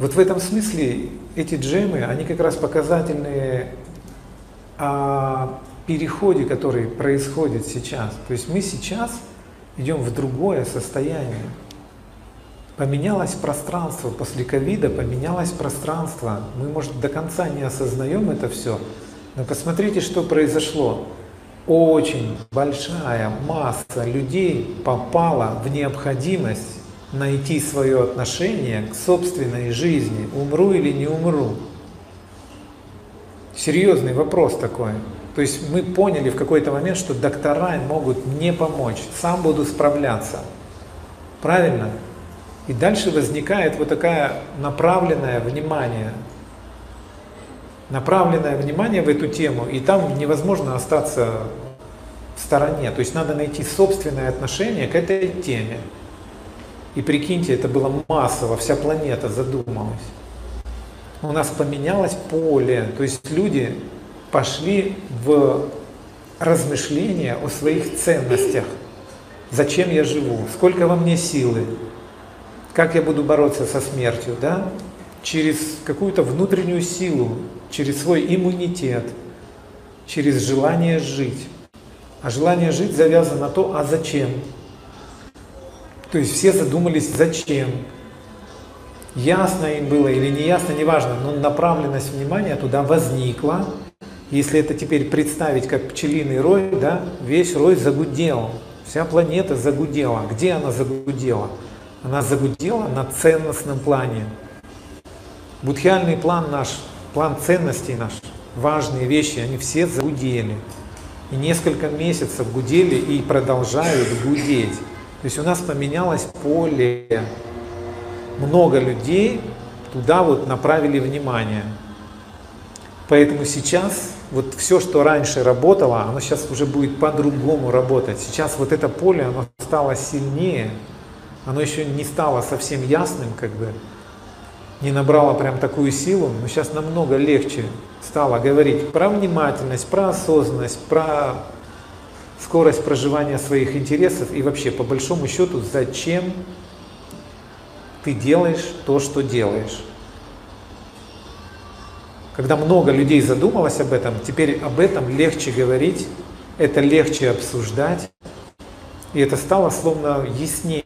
Вот в этом смысле эти джемы, они как раз показательные о переходе, который происходит сейчас. То есть мы сейчас идем в другое состояние. Поменялось пространство после ковида, поменялось пространство. Мы, может, до конца не осознаем это все, но посмотрите, что произошло. Очень большая масса людей попала в необходимость найти свое отношение к собственной жизни, умру или не умру. Серьезный вопрос такой. То есть мы поняли в какой-то момент, что доктора могут не помочь, сам буду справляться. Правильно? И дальше возникает вот такая направленное внимание. Направленное внимание в эту тему, и там невозможно остаться в стороне. То есть надо найти собственное отношение к этой теме. И прикиньте, это было массово, вся планета задумалась. У нас поменялось поле, то есть люди пошли в размышления о своих ценностях. Зачем я живу? Сколько во мне силы? Как я буду бороться со смертью? Да? Через какую-то внутреннюю силу, через свой иммунитет, через желание жить. А желание жить завязано на то, а зачем? То есть все задумались, зачем. Ясно им было или не ясно, неважно, но направленность внимания туда возникла. Если это теперь представить как пчелиный рой, да, весь рой загудел, вся планета загудела. Где она загудела? Она загудела на ценностном плане. Будхиальный план наш, план ценностей наш, важные вещи, они все загудели. И несколько месяцев гудели и продолжают гудеть. То есть у нас поменялось поле. Много людей туда вот направили внимание. Поэтому сейчас вот все, что раньше работало, оно сейчас уже будет по-другому работать. Сейчас вот это поле, оно стало сильнее, оно еще не стало совсем ясным, как бы, не набрало прям такую силу, но сейчас намного легче стало говорить про внимательность, про осознанность, про скорость проживания своих интересов и вообще, по большому счету, зачем ты делаешь то, что делаешь. Когда много людей задумалось об этом, теперь об этом легче говорить, это легче обсуждать, и это стало словно яснее.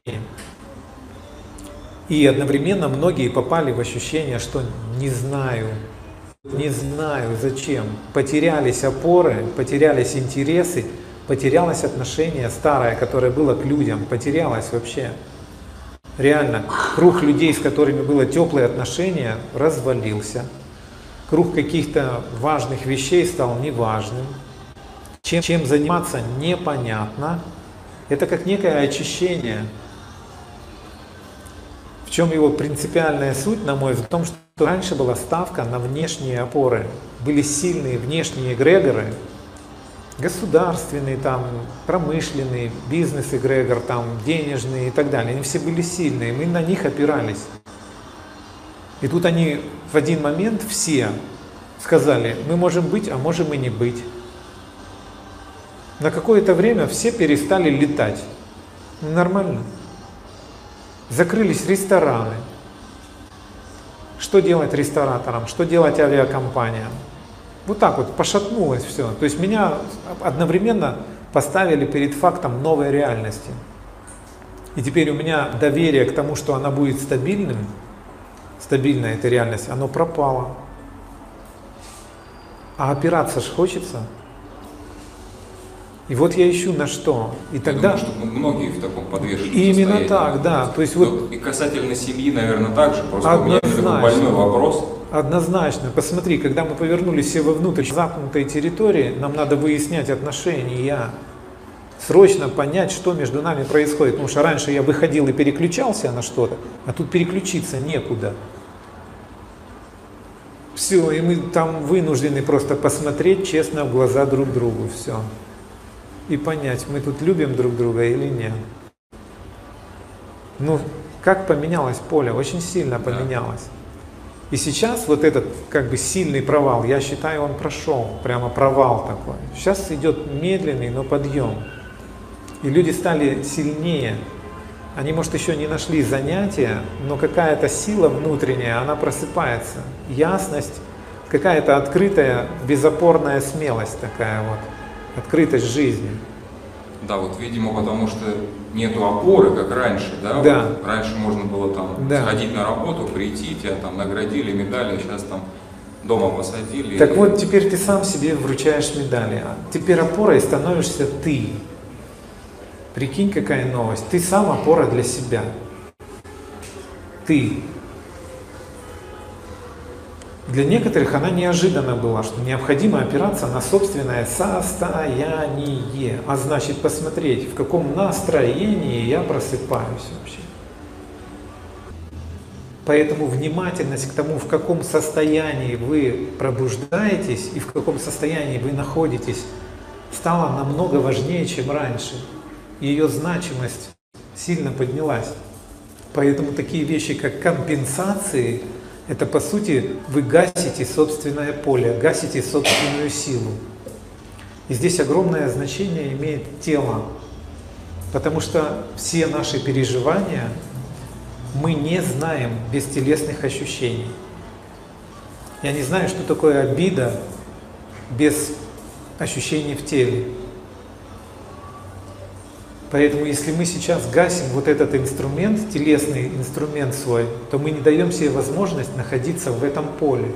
И одновременно многие попали в ощущение, что не знаю, не знаю зачем. Потерялись опоры, потерялись интересы, потерялось отношение старое, которое было к людям, потерялось вообще. Реально, круг людей, с которыми было теплые отношения, развалился. Круг каких-то важных вещей стал неважным. Чем, чем заниматься непонятно. Это как некое очищение. В чем его принципиальная суть, на мой взгляд, в том, что раньше была ставка на внешние опоры. Были сильные внешние эгрегоры, государственный, там, промышленный, бизнес-эгрегор, там, денежный и так далее. Они все были сильные, мы на них опирались. И тут они в один момент все сказали, мы можем быть, а можем и не быть. На какое-то время все перестали летать. Ну, нормально. Закрылись рестораны. Что делать рестораторам? Что делать авиакомпаниям? Вот так вот пошатнулось все. То есть меня одновременно поставили перед фактом новой реальности. И теперь у меня доверие к тому, что она будет стабильным, стабильная эта реальность, оно пропало. А опираться ж хочется. И вот я ищу на что. И тогда... Я думаю, что многие в таком подвешенном Именно так, да. То есть вот... И касательно семьи, наверное, так же. Просто Однозначно. у меня такой больной вопрос. Однозначно. Посмотри, когда мы повернулись все вовнутрь замкнутой территории, нам надо выяснять отношения, срочно понять, что между нами происходит. Потому что раньше я выходил и переключался на что-то, а тут переключиться некуда. Все, и мы там вынуждены просто посмотреть честно в глаза друг другу, все. И понять, мы тут любим друг друга или нет. Ну, как поменялось поле? Очень сильно поменялось. И сейчас вот этот как бы сильный провал, я считаю, он прошел, прямо провал такой. Сейчас идет медленный, но подъем. И люди стали сильнее. Они, может, еще не нашли занятия, но какая-то сила внутренняя, она просыпается. Ясность, какая-то открытая, безопорная смелость такая вот, открытость жизни. Да, вот, видимо, потому что нету опоры, как раньше, да? Да. Вот раньше можно было там Да. сходить на работу, прийти, тебя там наградили медали, сейчас там дома посадили. Так вот, теперь ты сам себе вручаешь медали. А Теперь опорой становишься ты. Прикинь, какая новость. Ты сам опора для себя. Ты. Для некоторых она неожиданно была, что необходимо опираться на собственное состояние. А значит посмотреть, в каком настроении я просыпаюсь вообще. Поэтому внимательность к тому, в каком состоянии вы пробуждаетесь и в каком состоянии вы находитесь, стала намного важнее, чем раньше. Ее значимость сильно поднялась. Поэтому такие вещи, как компенсации, это по сути вы гасите собственное поле, гасите собственную силу. И здесь огромное значение имеет тело, потому что все наши переживания мы не знаем без телесных ощущений. Я не знаю, что такое обида без ощущений в теле. Поэтому если мы сейчас гасим вот этот инструмент, телесный инструмент свой, то мы не даем себе возможность находиться в этом поле.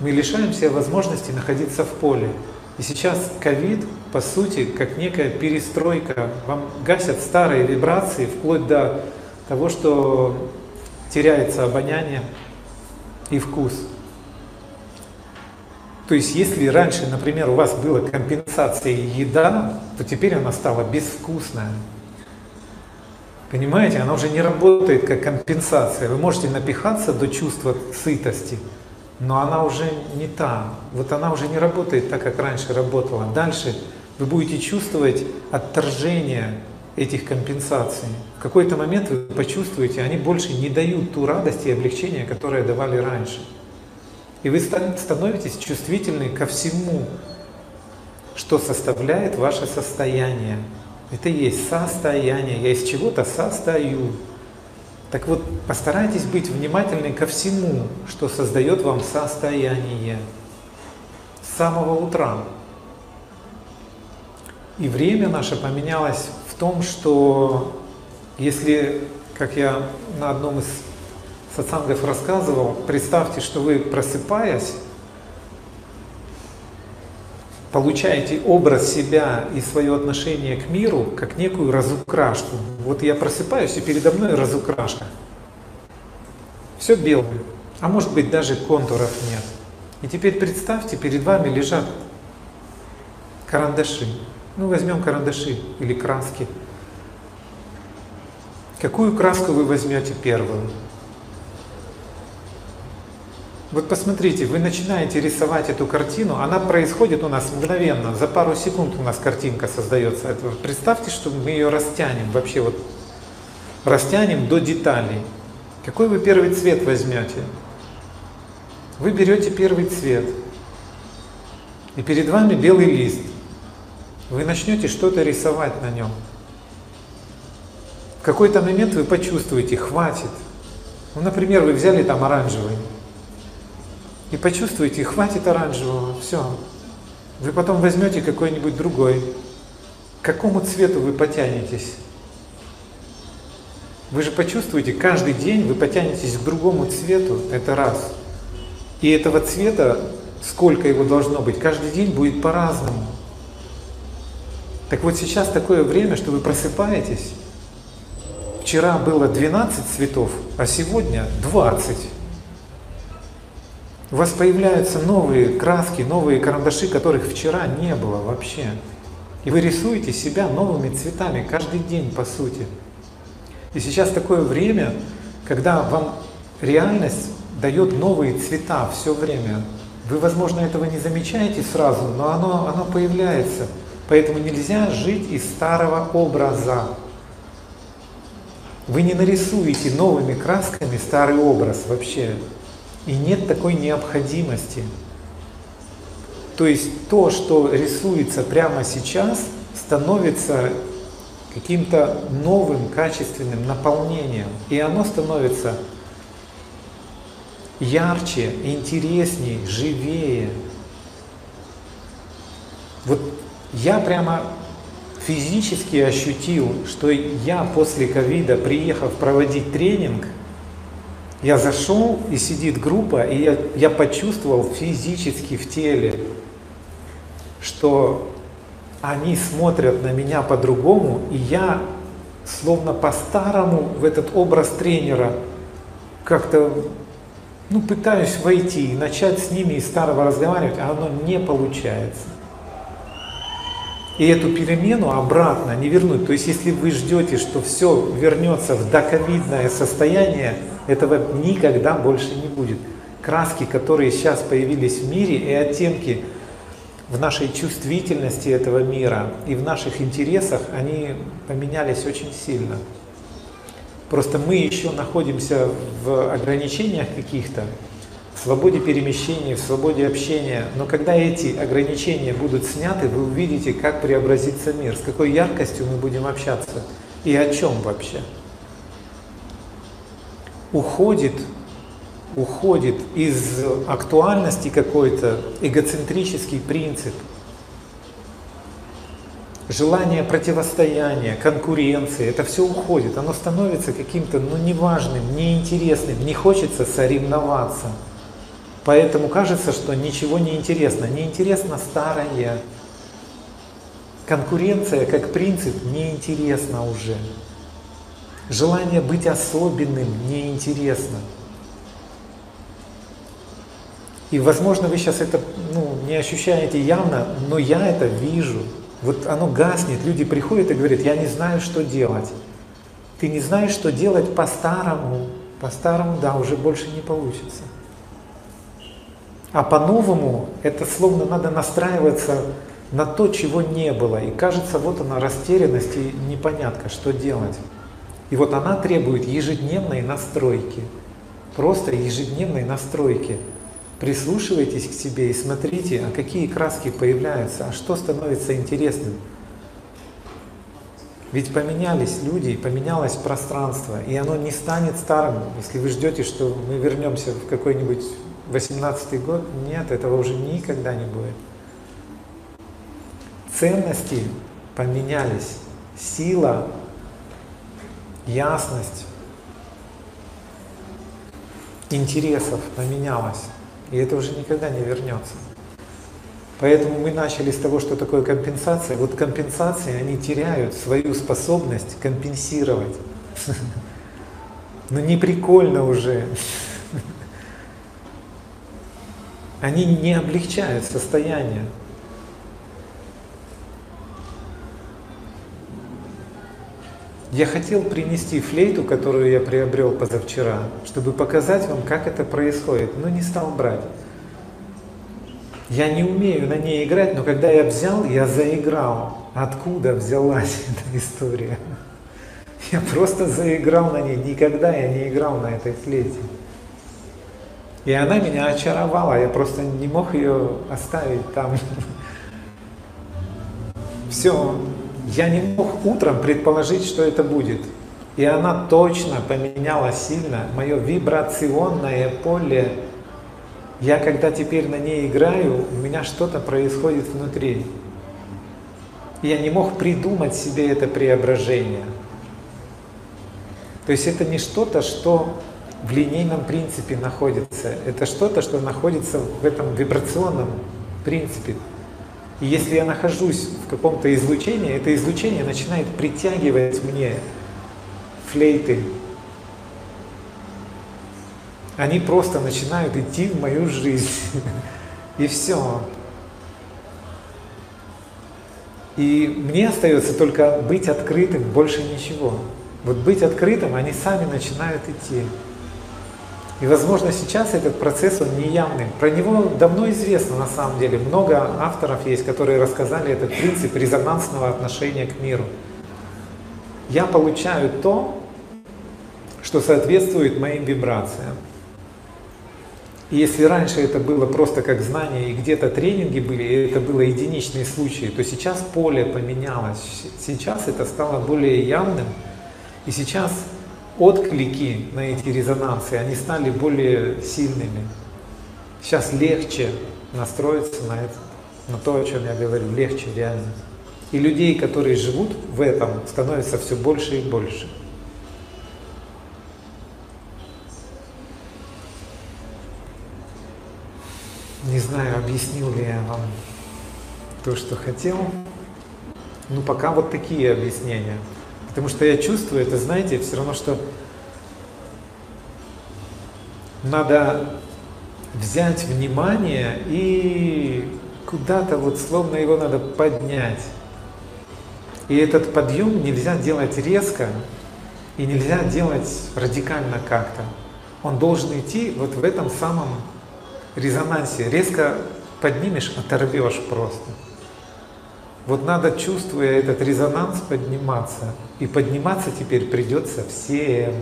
Мы лишаем себя возможности находиться в поле. И сейчас ковид, по сути, как некая перестройка. Вам гасят старые вибрации, вплоть до того, что теряется обоняние и вкус. То есть, если раньше, например, у вас была компенсация еда, то теперь она стала безвкусная. Понимаете, она уже не работает как компенсация. Вы можете напихаться до чувства сытости, но она уже не та. Вот она уже не работает так, как раньше работала. Дальше вы будете чувствовать отторжение этих компенсаций. В какой-то момент вы почувствуете, они больше не дают ту радость и облегчение, которое давали раньше. И вы становитесь чувствительны ко всему, что составляет ваше состояние. Это и есть состояние. Я из чего-то состою. Так вот, постарайтесь быть внимательны ко всему, что создает вам состояние с самого утра. И время наше поменялось в том, что если, как я на одном из сатсангов рассказывал, представьте, что вы просыпаясь, получаете образ себя и свое отношение к миру как некую разукрашку. Вот я просыпаюсь, и передо мной разукрашка. Все белое, а может быть даже контуров нет. И теперь представьте, перед вами лежат карандаши. Ну, возьмем карандаши или краски. Какую краску вы возьмете первую? Вот посмотрите, вы начинаете рисовать эту картину, она происходит у нас мгновенно, за пару секунд у нас картинка создается. Представьте, что мы ее растянем, вообще вот растянем до деталей. Какой вы первый цвет возьмете? Вы берете первый цвет, и перед вами белый лист. Вы начнете что-то рисовать на нем. В какой-то момент вы почувствуете, хватит. Ну, например, вы взяли там оранжевый, и почувствуете, хватит оранжевого, все. Вы потом возьмете какой-нибудь другой. К какому цвету вы потянетесь? Вы же почувствуете, каждый день вы потянетесь к другому цвету, это раз. И этого цвета, сколько его должно быть, каждый день будет по-разному. Так вот сейчас такое время, что вы просыпаетесь, вчера было 12 цветов, а сегодня 20. У вас появляются новые краски, новые карандаши, которых вчера не было вообще. И вы рисуете себя новыми цветами каждый день, по сути. И сейчас такое время, когда вам реальность дает новые цвета все время. Вы, возможно, этого не замечаете сразу, но оно, оно появляется. Поэтому нельзя жить из старого образа. Вы не нарисуете новыми красками старый образ вообще. И нет такой необходимости. То есть то, что рисуется прямо сейчас, становится каким-то новым качественным наполнением. И оно становится ярче, интересней, живее. Вот я прямо физически ощутил, что я после ковида, приехав проводить тренинг, я зашел и сидит группа, и я, я почувствовал физически в теле, что они смотрят на меня по-другому, и я словно по-старому в этот образ тренера как-то ну, пытаюсь войти начать с ними из старого разговаривать, а оно не получается. И эту перемену обратно не вернуть. То есть, если вы ждете, что все вернется в доковидное состояние, этого никогда больше не будет. Краски, которые сейчас появились в мире, и оттенки в нашей чувствительности этого мира и в наших интересах, они поменялись очень сильно. Просто мы еще находимся в ограничениях каких-то, в свободе перемещения, в свободе общения. Но когда эти ограничения будут сняты, вы увидите, как преобразится мир, с какой яркостью мы будем общаться и о чем вообще. Уходит уходит из актуальности какой-то эгоцентрический принцип, желание противостояния, конкуренции, это все уходит, оно становится каким-то, ну, неважным, неинтересным, не хочется соревноваться. Поэтому кажется, что ничего не интересно. Неинтересно старое. Конкуренция как принцип неинтересна уже. Желание быть особенным неинтересно. И, возможно, вы сейчас это ну, не ощущаете явно, но я это вижу. Вот оно гаснет, люди приходят и говорят, я не знаю, что делать. Ты не знаешь, что делать по-старому. По-старому, да, уже больше не получится. А по-новому это словно надо настраиваться на то, чего не было. И кажется, вот она растерянность и непонятка, что делать. И вот она требует ежедневной настройки. Просто ежедневной настройки. Прислушивайтесь к себе и смотрите, а какие краски появляются, а что становится интересным. Ведь поменялись люди, поменялось пространство, и оно не станет старым. Если вы ждете, что мы вернемся в какой-нибудь 18 год, нет, этого уже никогда не будет. Ценности поменялись, сила, ясность интересов поменялась. И это уже никогда не вернется. Поэтому мы начали с того, что такое компенсация. Вот компенсации, они теряют свою способность компенсировать. Но не прикольно уже. Они не облегчают состояние. Я хотел принести флейту, которую я приобрел позавчера, чтобы показать вам, как это происходит, но не стал брать. Я не умею на ней играть, но когда я взял, я заиграл. Откуда взялась эта история? Я просто заиграл на ней. Никогда я не играл на этой флейте. И она меня очаровала. Я просто не мог ее оставить там. Все, я не мог утром предположить, что это будет. И она точно поменяла сильно мое вибрационное поле. Я когда теперь на ней играю, у меня что-то происходит внутри. я не мог придумать себе это преображение. То есть это не что-то, что в линейном принципе находится. Это что-то, что находится в этом вибрационном принципе. И если я нахожусь в каком-то излучении, это излучение начинает притягивать мне флейты. Они просто начинают идти в мою жизнь. И все. И мне остается только быть открытым, больше ничего. Вот быть открытым, они сами начинают идти. И, возможно, сейчас этот процесс, он неявный. Про него давно известно, на самом деле. Много авторов есть, которые рассказали этот принцип резонансного отношения к миру. Я получаю то, что соответствует моим вибрациям. И если раньше это было просто как знание, и где-то тренинги были, и это было единичные случаи, то сейчас поле поменялось. Сейчас это стало более явным. И сейчас отклики на эти резонансы, они стали более сильными. Сейчас легче настроиться на это, на то, о чем я говорю, легче реально. И людей, которые живут в этом, становится все больше и больше. Не знаю, объяснил ли я вам то, что хотел. Ну, пока вот такие объяснения. Потому что я чувствую, это, знаете, все равно, что надо взять внимание и куда-то вот словно его надо поднять. И этот подъем нельзя делать резко и нельзя делать радикально как-то. Он должен идти вот в этом самом резонансе. Резко поднимешь, оторвешь просто. Вот надо, чувствуя этот резонанс, подниматься. И подниматься теперь придется всем.